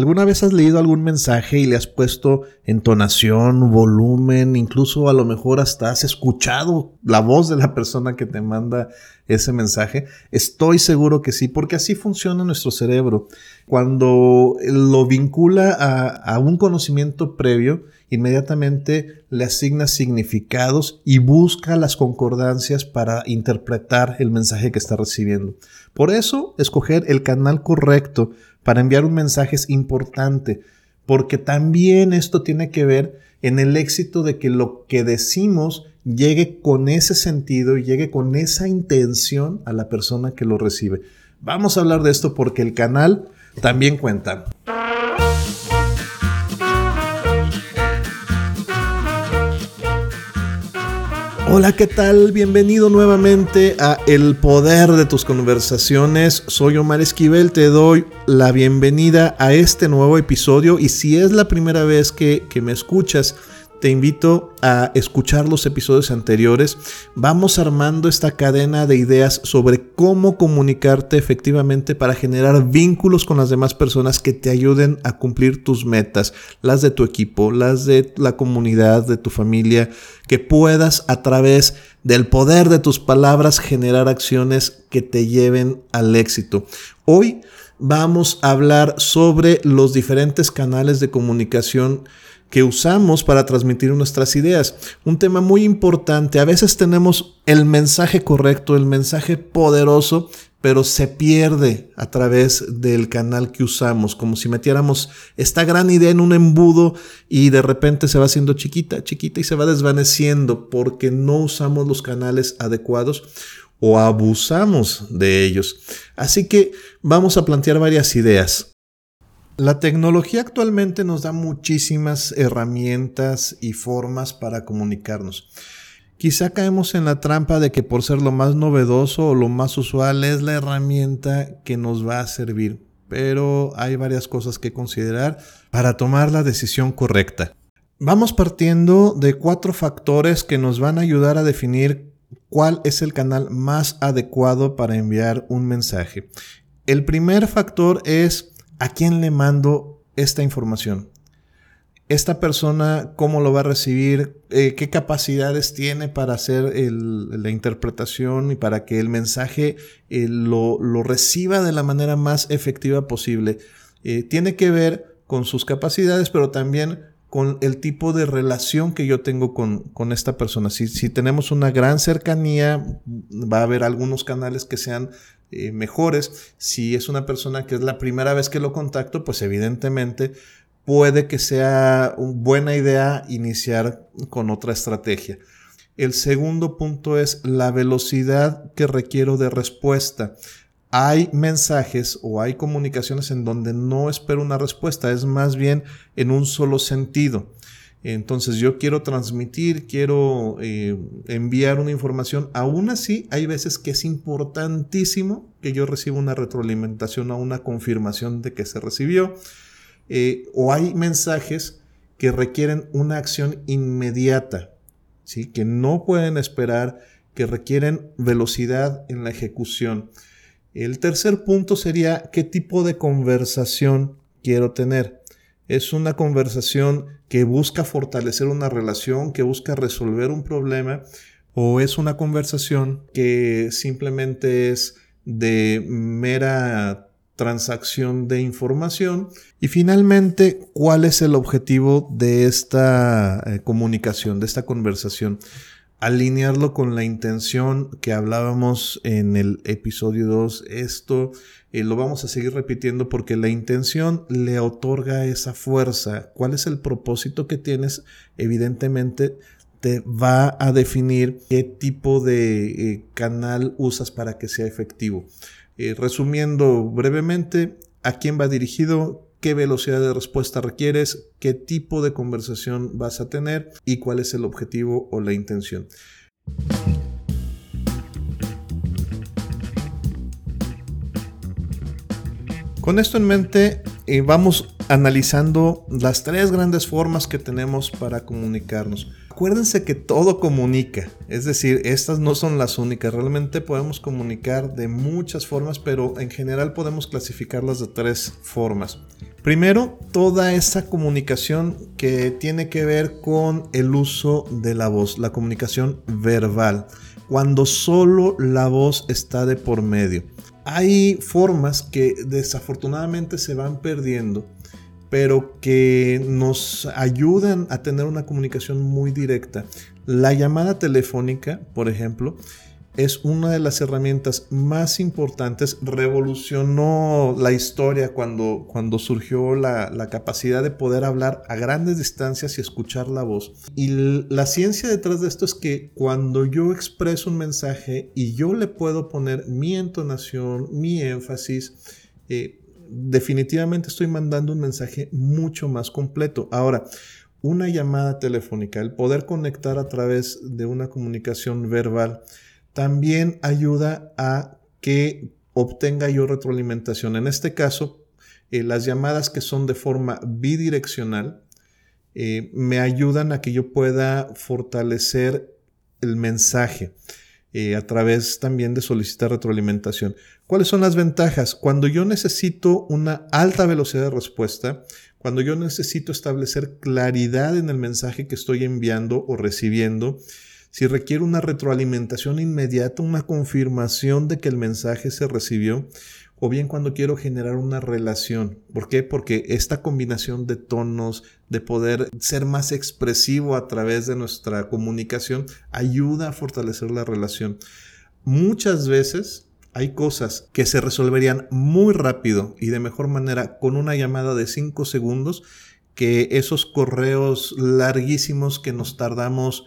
¿Alguna vez has leído algún mensaje y le has puesto entonación, volumen, incluso a lo mejor hasta has escuchado la voz de la persona que te manda ese mensaje? Estoy seguro que sí, porque así funciona nuestro cerebro. Cuando lo vincula a, un conocimiento previo, inmediatamente le asigna significados y busca las concordancias para interpretar el mensaje que está recibiendo. Por eso, escoger el canal correcto para enviar un mensaje es importante, porque también esto tiene que ver en el éxito de que lo que decimos llegue con ese sentido y llegue con esa intención a la persona que lo recibe. Vamos a hablar de esto porque el canal también cuenta. Hola, ¿qué tal? Bienvenido nuevamente a El Poder de tus Conversaciones. Soy Omar Esquivel, te doy la bienvenida a este nuevo episodio y si es la primera vez que, que me escuchas, te invito a escuchar los episodios anteriores. Vamos armando esta cadena de ideas sobre cómo comunicarte efectivamente para generar vínculos con las demás personas que te ayuden a cumplir tus metas, las de tu equipo, las de la comunidad, de tu familia, que puedas a través del poder de tus palabras generar acciones que te lleven al éxito. Hoy vamos a hablar sobre los diferentes canales de comunicación que usamos para transmitir nuestras ideas. Un tema muy importante. A veces tenemos el mensaje correcto, el mensaje poderoso, pero se pierde a través del canal que usamos, como si metiéramos esta gran idea en un embudo y de repente se va haciendo chiquita, chiquita y se va desvaneciendo porque no usamos los canales adecuados o abusamos de ellos. Así que vamos a plantear varias ideas. La tecnología actualmente nos da muchísimas herramientas y formas para comunicarnos. Quizá caemos en la trampa de que por ser lo más novedoso o lo más usual es la herramienta que nos va a servir, pero hay varias cosas que considerar para tomar la decisión correcta. Vamos partiendo de cuatro factores que nos van a ayudar a definir cuál es el canal más adecuado para enviar un mensaje. El primer factor es ¿a quién le mando esta información? Esta persona, ¿cómo lo va a recibir? Eh, ¿Qué capacidades tiene para hacer la interpretación y para que el mensaje eh, lo, reciba de la manera más efectiva posible? Eh, tiene que ver con sus capacidades, pero también con el tipo de relación que yo tengo con, esta persona. Si, si, tenemos una gran cercanía, va a haber algunos canales que sean eh, mejores. Si es una persona que es la primera vez que lo contacto, pues evidentemente puede que sea una buena idea iniciar con otra estrategia. El segundo punto es la velocidad que requiero de respuesta hay mensajes o hay comunicaciones en donde no espero una respuesta, es más bien en un solo sentido. Entonces yo quiero transmitir, quiero eh, enviar una información. Aún así, hay veces que es importantísimo que yo reciba una retroalimentación o una confirmación de que se recibió. Eh, o hay mensajes que requieren una acción inmediata, ¿sí? que no pueden esperar, que requieren velocidad en la ejecución. El tercer punto sería qué tipo de conversación quiero tener. Es una conversación que busca fortalecer una relación, que busca resolver un problema, o es una conversación que simplemente es de mera transacción de información. Y finalmente cuál es el objetivo de esta eh, comunicación, de esta conversación alinearlo con la intención que hablábamos en el episodio 2. Esto eh, lo vamos a seguir repitiendo porque la intención le otorga esa fuerza. ¿Cuál es el propósito que tienes? Evidentemente te va a definir qué tipo de eh, canal usas para que sea efectivo. Eh, resumiendo brevemente, ¿a quién va dirigido? Qué velocidad de respuesta requieres, qué tipo de conversación vas a tener y cuál es el objetivo o la intención. Con esto en mente, eh, vamos analizando las tres grandes formas que tenemos para comunicarnos. Acuérdense que todo comunica, es decir, estas no son las únicas, realmente podemos comunicar de muchas formas, pero en general podemos clasificarlas de tres formas. Primero, toda esa comunicación que tiene que ver con el uso de la voz, la comunicación verbal, cuando solo la voz está de por medio. Hay formas que desafortunadamente se van perdiendo, pero que nos ayudan a tener una comunicación muy directa. La llamada telefónica, por ejemplo, es una de las herramientas más importantes. Revolucionó la historia cuando, cuando surgió la, la, capacidad de poder hablar a grandes distancias y escuchar la voz. Y la ciencia detrás de esto es que cuando yo expreso un mensaje y yo le puedo poner mi entonación, mi énfasis, eh, definitivamente estoy mandando un mensaje mucho más completo. Ahora, una llamada telefónica, el poder conectar a través de una comunicación verbal, también ayuda a que obtenga yo retroalimentación. En este caso, eh, las llamadas que son de forma bidireccional eh, me ayudan a que yo pueda fortalecer el mensaje eh, a través también de solicitar retroalimentación. ¿Cuáles son las ventajas? Cuando yo necesito una alta velocidad de respuesta, cuando yo necesito establecer claridad en el mensaje que estoy enviando o recibiendo, si requiere una retroalimentación inmediata, una confirmación de que el mensaje se recibió, o bien cuando quiero generar una relación. ¿Por qué? Porque esta combinación de tonos, de poder ser más expresivo a través de nuestra comunicación, ayuda a fortalecer la relación. Muchas veces hay cosas que se resolverían muy rápido y de mejor manera con una llamada de 5 segundos que esos correos larguísimos que nos tardamos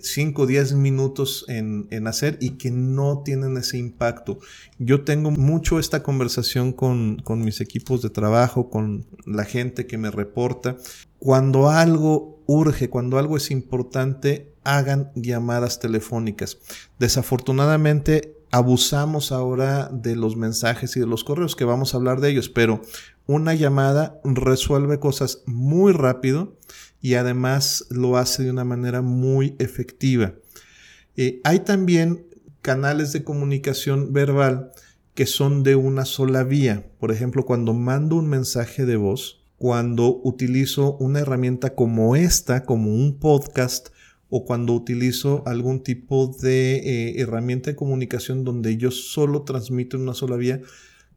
5 o 10 minutos en, hacer y que no tienen ese impacto. Yo tengo mucho esta conversación con, con mis equipos de trabajo, con la gente que me reporta. Cuando algo urge, cuando algo es importante, hagan llamadas telefónicas. Desafortunadamente, abusamos ahora de los mensajes y de los correos, que vamos a hablar de ellos, pero una llamada resuelve cosas muy rápido y además lo hace de una manera muy efectiva. Eh, hay también canales de comunicación verbal que son de una sola vía. Por ejemplo, cuando mando un mensaje de voz, cuando utilizo una herramienta como esta, como un podcast, o cuando utilizo algún tipo de eh, herramienta de comunicación donde yo solo transmito en una sola vía,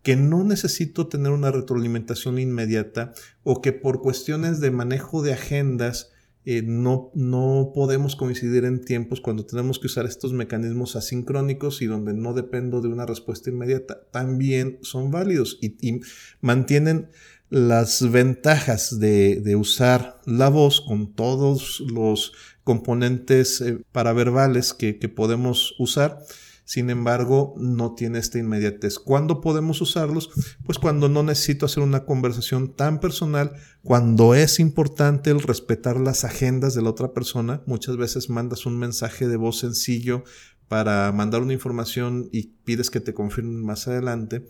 que no necesito tener una retroalimentación inmediata o que por cuestiones de manejo de agendas eh, no, no podemos coincidir en tiempos cuando tenemos que usar estos mecanismos asincrónicos y donde no dependo de una respuesta inmediata, también son válidos y, mantienen las ventajas de, usar la voz con todos los componentes eh, paraverbales que podemos usar sin embargo, no tiene esta inmediatez. ¿Cuándo podemos usarlos? Pues cuando no necesito hacer una conversación tan personal, cuando es importante el respetar las agendas de la otra persona. Muchas veces mandas un mensaje de voz sencillo para mandar una información y pides que te confirmen más adelante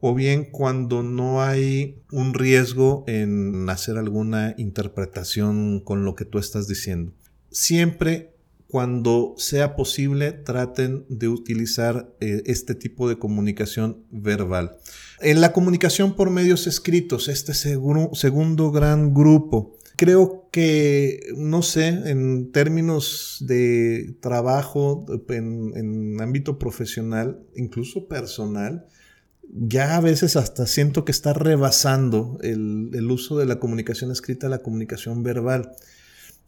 o bien cuando no hay un riesgo en hacer alguna interpretación con lo que tú estás diciendo. Siempre cuando sea posible, traten de utilizar eh, este tipo de comunicación verbal. En la comunicación por medios escritos, este segundo gran grupo, creo que, no sé, en términos de trabajo, en, ámbito profesional, incluso personal, ya a veces hasta siento que está rebasando el, el uso de la comunicación escrita a la comunicación verbal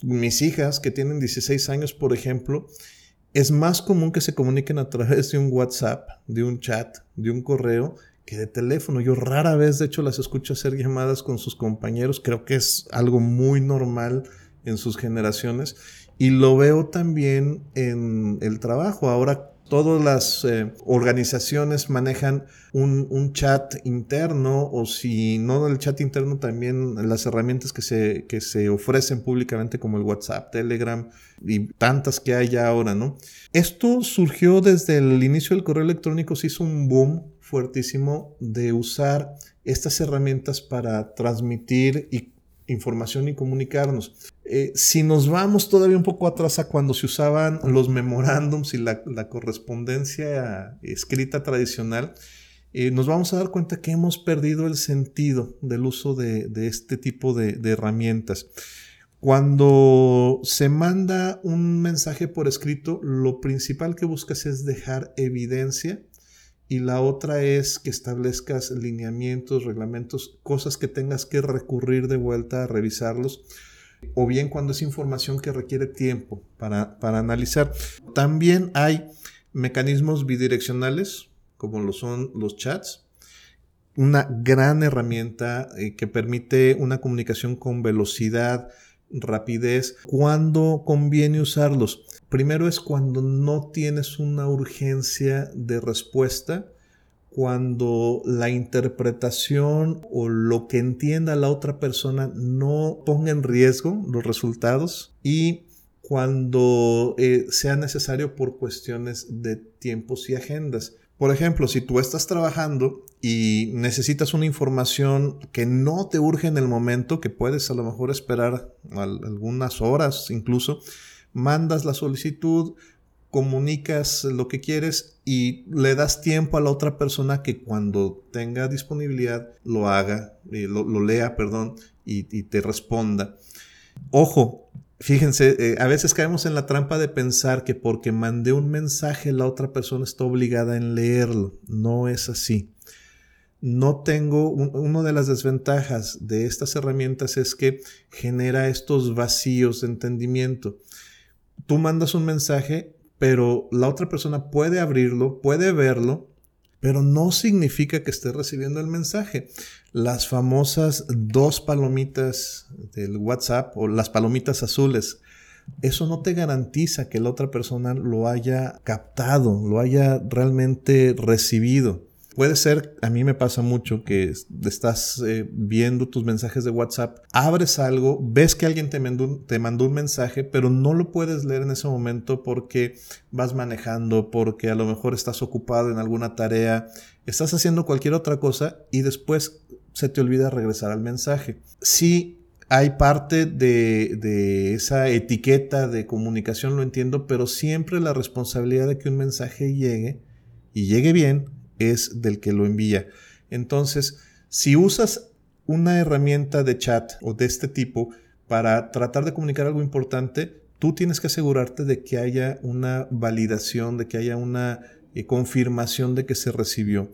mis hijas que tienen 16 años, por ejemplo, es más común que se comuniquen a través de un WhatsApp, de un chat, de un correo, que de teléfono. Yo rara vez, de hecho, las escucho hacer llamadas con sus compañeros. Creo que es algo muy normal en sus generaciones. Y lo veo también en el trabajo. Ahora todas las eh, organizaciones manejan un, chat interno o si no el chat interno también las herramientas que se, que se ofrecen públicamente como el WhatsApp, Telegram y tantas que hay ya ahora, ¿no? Esto surgió desde el inicio del correo electrónico, se hizo un boom fuertísimo de usar estas herramientas para transmitir información y comunicarnos. Eh, si nos vamos todavía un poco atrás a cuando se usaban los memorándums y la, correspondencia escrita tradicional, eh, nos vamos a dar cuenta que hemos perdido el sentido del uso de, este tipo de, de herramientas. Cuando se manda un mensaje por escrito, lo principal que buscas es dejar evidencia y la otra es que establezcas lineamientos, reglamentos, cosas que tengas que recurrir de vuelta a revisarlos o bien cuando es información que requiere tiempo para, analizar. También hay mecanismos bidireccionales, como lo son los chats, una gran herramienta eh, que permite una comunicación con velocidad, rapidez, cuando conviene usarlos. Primero es cuando no tienes una urgencia de respuesta cuando la interpretación o lo que entienda la otra persona no ponga en riesgo los resultados y cuando eh, sea necesario por cuestiones de tiempos y agendas. Por ejemplo, si tú estás trabajando y necesitas una información que no te urge en el momento, que puedes a lo mejor esperar algunas horas incluso, mandas la solicitud, comunicas lo que quieres y le das tiempo a la otra persona que cuando tenga disponibilidad lo haga, eh, lo, lea, perdón, y, te responda. Ojo, fíjense, eh, a veces caemos en la trampa de pensar que porque mandé un mensaje la otra persona está obligada en leerlo. No es así. No tengo, una de las desventajas de estas herramientas es que genera estos vacíos de entendimiento. Tú mandas un mensaje pero la otra persona puede abrirlo, puede verlo, pero no significa que esté recibiendo el mensaje. Las famosas dos palomitas del WhatsApp o las palomitas azules, eso no te garantiza que la otra persona lo haya captado, lo haya realmente recibido. Puede ser, a mí me pasa mucho que estás eh, viendo tus mensajes de WhatsApp, abres algo, ves que alguien te mandó, un mensaje, pero no lo puedes leer en ese momento porque vas manejando, porque a lo mejor estás ocupado en alguna tarea, estás haciendo cualquier otra cosa y después se te olvida regresar al mensaje. Sí, hay parte de, esa etiqueta de comunicación, lo entiendo, pero siempre la responsabilidad de que un mensaje llegue y llegue bien es del que lo envía. Entonces, si usas una herramienta de chat o de este tipo para tratar de comunicar algo importante, tú tienes que asegurarte de que haya una validación, de que haya una eh, confirmación de que se recibió.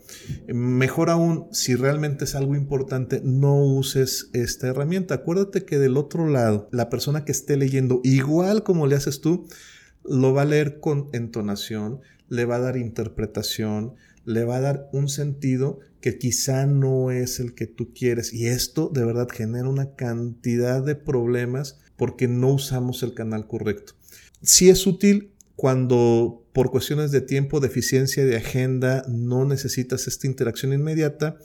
Mejor aún, si realmente es algo importante, no uses esta herramienta. Acuérdate que del otro lado, la persona que esté leyendo, igual como le haces tú, lo va a leer con entonación, le va a dar interpretación, le va a dar un sentido que quizá no es el que tú quieres. Y esto de verdad genera una cantidad de problemas porque no usamos el canal correcto. Sí es útil cuando por cuestiones de tiempo, de eficiencia, de agenda, no necesitas esta interacción inmediata,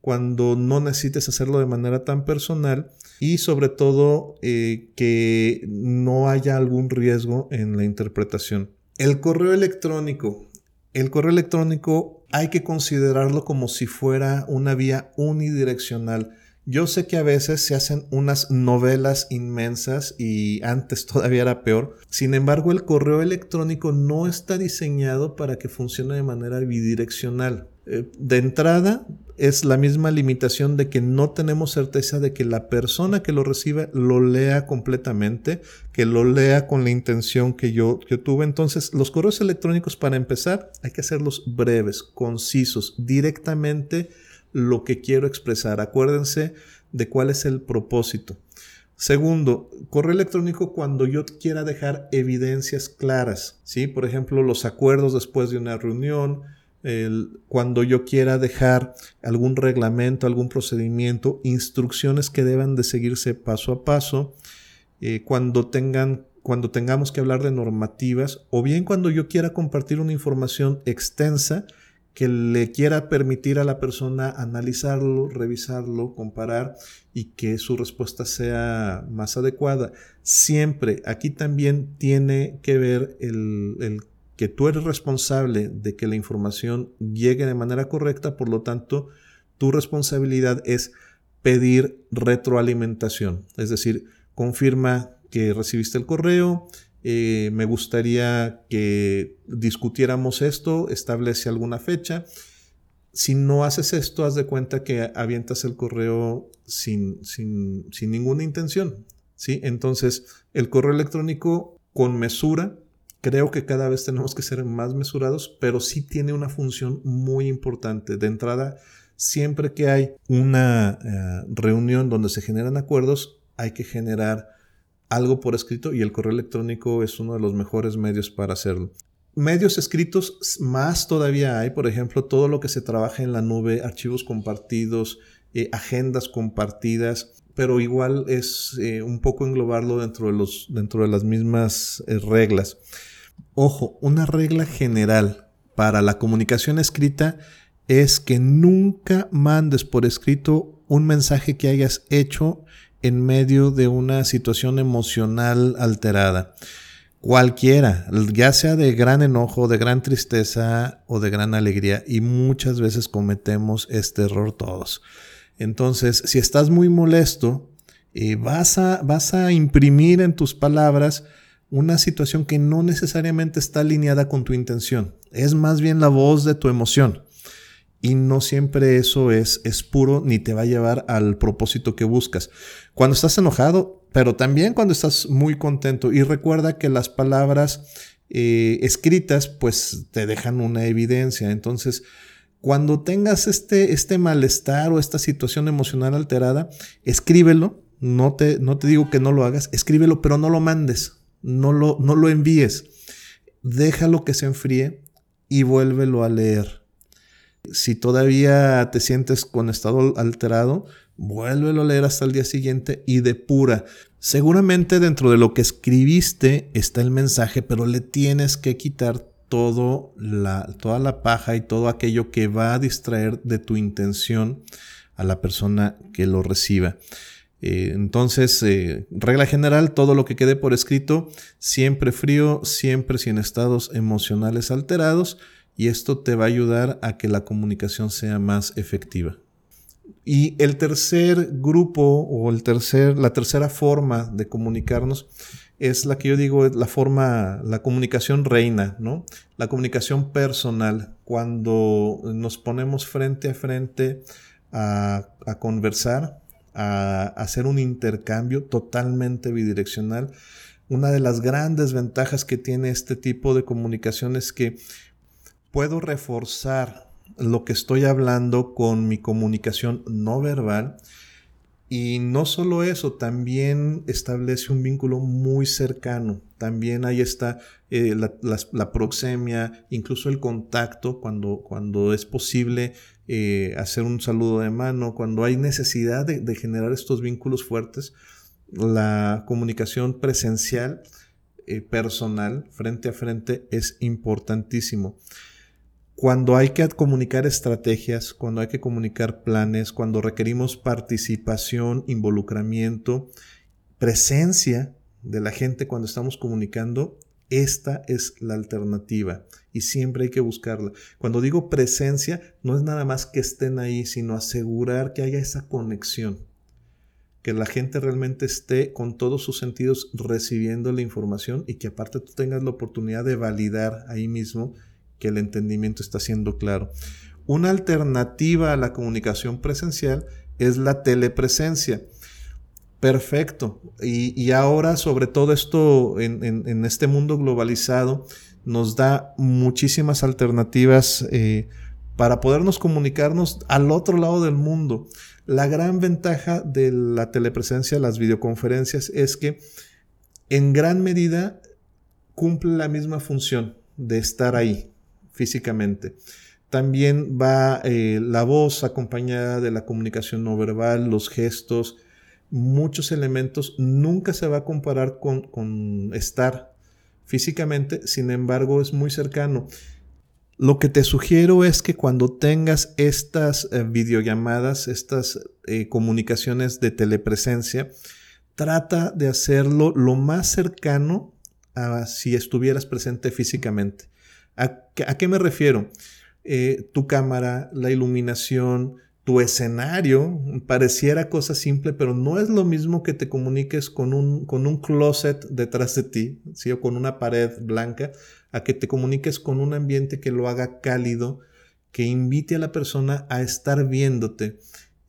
cuando no necesites hacerlo de manera tan personal y sobre todo eh, que no haya algún riesgo en la interpretación. El correo electrónico. El correo electrónico hay que considerarlo como si fuera una vía unidireccional. Yo sé que a veces se hacen unas novelas inmensas y antes todavía era peor. Sin embargo, el correo electrónico no está diseñado para que funcione de manera bidireccional. Eh, de entrada, es la misma limitación de que no tenemos certeza de que la persona que lo reciba lo lea completamente, que lo lea con la intención que yo tuve. Entonces, los correos electrónicos, para empezar, hay que hacerlos breves, concisos, directamente lo que quiero expresar. Acuérdense de cuál es el propósito. Segundo, correo electrónico cuando yo quiera dejar evidencias claras, ¿sí? Por ejemplo, los acuerdos después de una reunión, cuando yo quiera dejar algún reglamento, algún procedimiento, instrucciones que deban de seguirse paso a paso, eh, cuando tengan cuando tengamos que hablar de normativas o bien cuando yo quiera compartir una información extensa que le quiera permitir a la persona analizarlo, revisarlo, comparar y que su respuesta sea más adecuada. Siempre aquí también tiene que ver el, que tú eres responsable de que la información llegue de manera correcta, por lo tanto, tu responsabilidad es pedir retroalimentación, es decir, confirma que recibiste el correo, eh, me gustaría que discutiéramos esto, establece alguna fecha. si no haces esto, haz de cuenta que avientas el correo sin, sin, sin ninguna intención. ¿sí? Entonces, el correo electrónico con mesura, creo que cada vez tenemos que ser más mesurados, pero sí tiene una función muy importante. De entrada, siempre que hay una eh, reunión donde se generan acuerdos, hay que generar algo por escrito y el correo electrónico es uno de los mejores medios para hacerlo. Medios escritos más todavía hay, por ejemplo, todo lo que se trabaja en la nube, archivos compartidos, eh, agendas compartidas, pero igual es eh, un poco englobarlo dentro de, los, dentro de las mismas eh, reglas. Ojo, una regla general para la comunicación escrita es que nunca mandes por escrito un mensaje que hayas hecho en medio de una situación emocional alterada. Cualquiera, ya sea de gran enojo, de gran tristeza o de gran alegría, y muchas veces cometemos este error todos. Entonces, si estás muy molesto, eh, vas, a, vas a imprimir en tus palabras una situación que no necesariamente está alineada con tu intención. Es más bien la voz de tu emoción. Y no siempre eso es, es puro ni te va a llevar al propósito que buscas. Cuando estás enojado, pero también cuando estás muy contento. Y recuerda que las palabras eh, escritas pues te dejan una evidencia. Entonces, cuando tengas este, este malestar o esta situación emocional alterada, escríbelo. No te, no te digo que no lo hagas, escríbelo, pero no lo mandes, no lo, no lo envíes. Déjalo que se enfríe y vuélvelo a leer. Si todavía te sientes con estado alterado, vuélvelo a leer hasta el día siguiente y depura. Seguramente dentro de lo que escribiste está el mensaje, pero le tienes que quitar todo la, toda la paja y todo aquello que va a distraer de tu intención a la persona que lo reciba. Eh, entonces, eh, regla general, todo lo que quede por escrito, siempre frío, siempre sin estados emocionales alterados, y esto te va a ayudar a que la comunicación sea más efectiva. Y el tercer grupo o el tercer, la tercera forma de comunicarnos es la que yo digo, la forma, la comunicación reina, ¿no? La comunicación personal, cuando nos ponemos frente a frente a, a conversar, a, hacer un intercambio totalmente bidireccional. Una de las grandes ventajas que tiene este tipo de comunicación es que puedo reforzar lo que estoy hablando con mi comunicación no verbal y no solo eso, también establece un vínculo muy cercano. También ahí está eh, la, proxemia, incluso el contacto cuando, cuando es posible eh, hacer un saludo de mano, cuando hay necesidad de, de generar estos vínculos fuertes. La comunicación presencial, eh, personal, frente a frente, es importantísimo cuando hay que comunicar estrategias, cuando hay que comunicar planes, cuando requerimos participación, involucramiento, presencia de la gente cuando estamos comunicando, esta es la alternativa y siempre hay que buscarla. Cuando digo presencia, no es nada más que estén ahí, sino asegurar que haya esa conexión, que la gente realmente esté con todos sus sentidos recibiendo la información y que aparte tú tengas la oportunidad de validar ahí mismo que el entendimiento está siendo claro. Una alternativa a la comunicación presencial es la telepresencia. Perfecto. Y, ahora, sobre todo esto en, este mundo globalizado, nos da muchísimas alternativas eh, para podernos comunicarnos al otro lado del mundo. La gran ventaja de la telepresencia, las videoconferencias, es que en gran medida cumple la misma función de estar ahí, físicamente. También va eh, la voz acompañada de la comunicación no verbal, los gestos, muchos elementos. Nunca se va a comparar con, estar físicamente, sin embargo es muy cercano. Lo que te sugiero es que cuando tengas estas eh, videollamadas, estas eh, comunicaciones de telepresencia, trata de hacerlo lo más cercano a si estuvieras presente físicamente. ¿A, qué me refiero? Eh, tu cámara, la iluminación, tu escenario, pareciera cosa simple, pero no es lo mismo que te comuniques con un, con un closet detrás de ti, ¿sí? o con una pared blanca, a que te comuniques con un ambiente que lo haga cálido, que invite a la persona a estar viéndote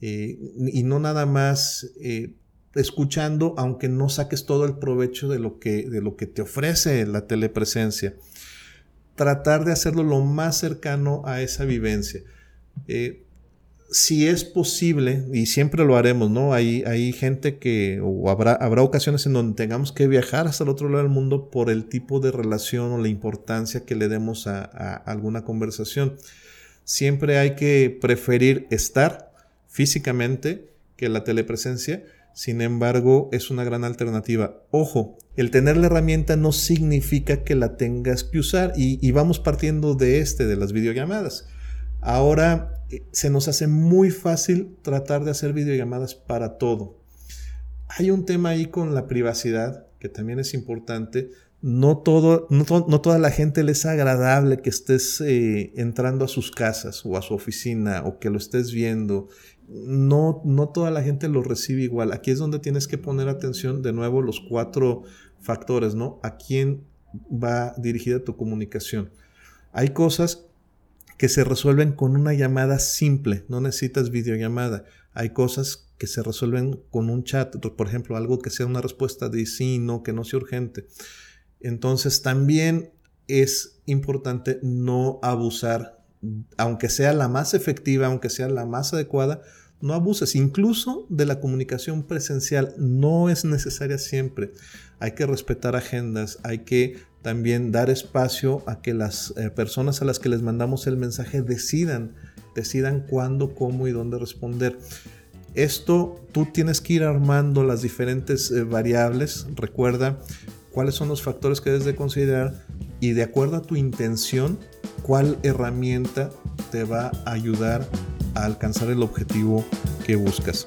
eh, y no nada más eh, escuchando, aunque no saques todo el provecho de lo, que, de lo que te ofrece la telepresencia. Tratar de hacerlo lo más cercano a esa vivencia. Eh, si es posible, y siempre lo haremos, ¿no? Hay, hay gente que, o habrá, habrá ocasiones en donde tengamos que viajar hasta el otro lado del mundo por el tipo de relación o la importancia que le demos a, a alguna conversación. Siempre hay que preferir estar físicamente que la telepresencia, sin embargo, es una gran alternativa. Ojo, el tener la herramienta no significa que la tengas que usar y, vamos partiendo de este, de las videollamadas. Ahora eh, se nos hace muy fácil tratar de hacer videollamadas para todo. Hay un tema ahí con la privacidad que también es importante. No, todo, no, toda la gente le es agradable que estés eh, entrando a sus casas o a su oficina o que lo estés viendo. No, no toda la gente lo recibe igual. Aquí es donde tienes que poner atención de nuevo los cuatro factores, ¿no? A quién va dirigida tu comunicación. Hay cosas que se resuelven con una llamada simple, no necesitas videollamada. Hay cosas que se resuelven con un chat, por ejemplo, algo que sea una respuesta de sí, no, que no sea urgente. Entonces también es importante no abusar, aunque sea la más efectiva, aunque sea la más adecuada, no abuses. Incluso de la comunicación presencial no es necesaria siempre. Hay que respetar agendas, hay que también dar espacio a que las eh, personas a las que les mandamos el mensaje decidan, decidan cuándo, cómo y dónde responder. Esto tú tienes que ir armando las diferentes eh, variables. Recuerda cuáles son los factores que debes de considerar y de acuerdo a tu intención, cuál herramienta te va a ayudar a alcanzar el objetivo que buscas.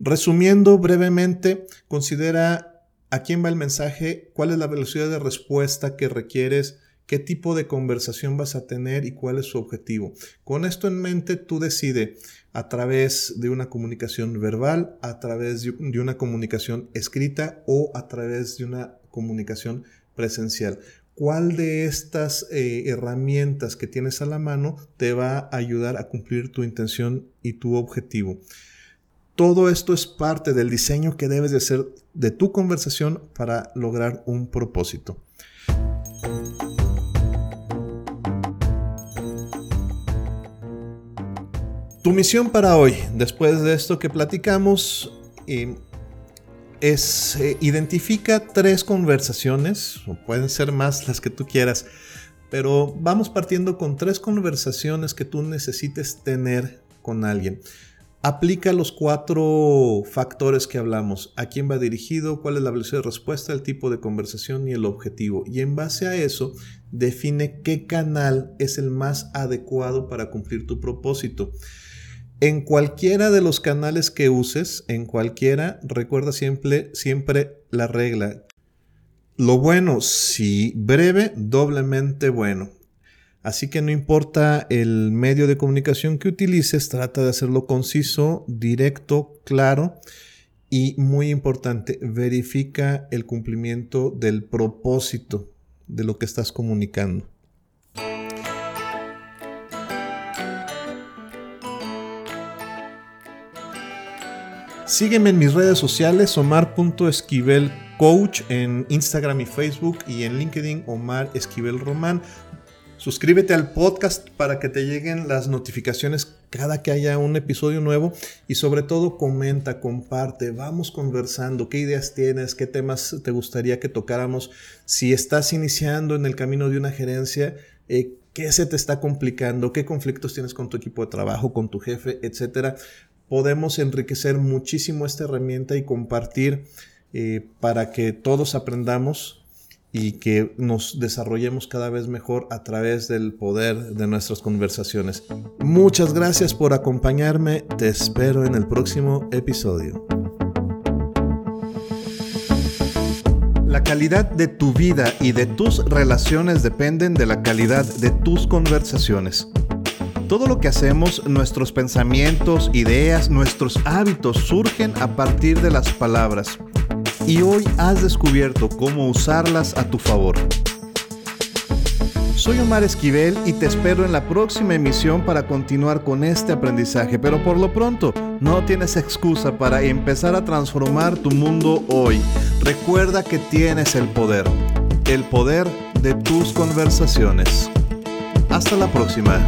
Resumiendo brevemente, considera a quién va el mensaje, cuál es la velocidad de respuesta que requieres, qué tipo de conversación vas a tener y cuál es su objetivo. Con esto en mente, tú decides a través de una comunicación verbal, a través de una comunicación escrita o a través de una comunicación presencial. ¿Cuál de estas eh, herramientas que tienes a la mano te va a ayudar a cumplir tu intención y tu objetivo? Todo esto es parte del diseño que debes de hacer de tu conversación para lograr un propósito. Tu misión para hoy, después de esto que platicamos, eh, es eh, identifica tres conversaciones, o pueden ser más las que tú quieras, pero vamos partiendo con tres conversaciones que tú necesites tener con alguien aplica los cuatro factores que hablamos. ¿A quién va dirigido? ¿Cuál es la velocidad de respuesta? El tipo de conversación y el objetivo. Y en base a eso, define qué canal es el más adecuado para cumplir tu propósito. En cualquiera de los canales que uses, en cualquiera, recuerda siempre, siempre la regla. Lo bueno, si breve, doblemente bueno. Así que no importa el medio de comunicación que utilices, trata de hacerlo conciso, directo, claro y muy importante, verifica el cumplimiento del propósito de lo que estás comunicando. Sígueme en mis redes sociales, omar.esquivelcoach en Instagram y Facebook y en LinkedIn Omar Esquivel Román. Suscríbete al podcast para que te lleguen las notificaciones cada que haya un episodio nuevo y sobre todo comenta, comparte, vamos conversando, qué ideas tienes, qué temas te gustaría que tocáramos. Si estás iniciando en el camino de una gerencia, eh, qué se te está complicando, qué conflictos tienes con tu equipo de trabajo, con tu jefe, etcétera. Podemos enriquecer muchísimo esta herramienta y compartir eh, para que todos aprendamos y que nos desarrollemos cada vez mejor a través del poder de nuestras conversaciones. Muchas gracias por acompañarme, te espero en el próximo episodio. La calidad de tu vida y de tus relaciones dependen de la calidad de tus conversaciones. Todo lo que hacemos, nuestros pensamientos, ideas, nuestros hábitos surgen a partir de las palabras. y hoy has descubierto cómo usarlas a tu favor. Soy Omar Esquivel y te espero en la próxima emisión para continuar con este aprendizaje, pero por lo pronto no tienes excusa para empezar a transformar tu mundo hoy. Recuerda que tienes el poder, el poder de tus conversaciones. Hasta la próxima.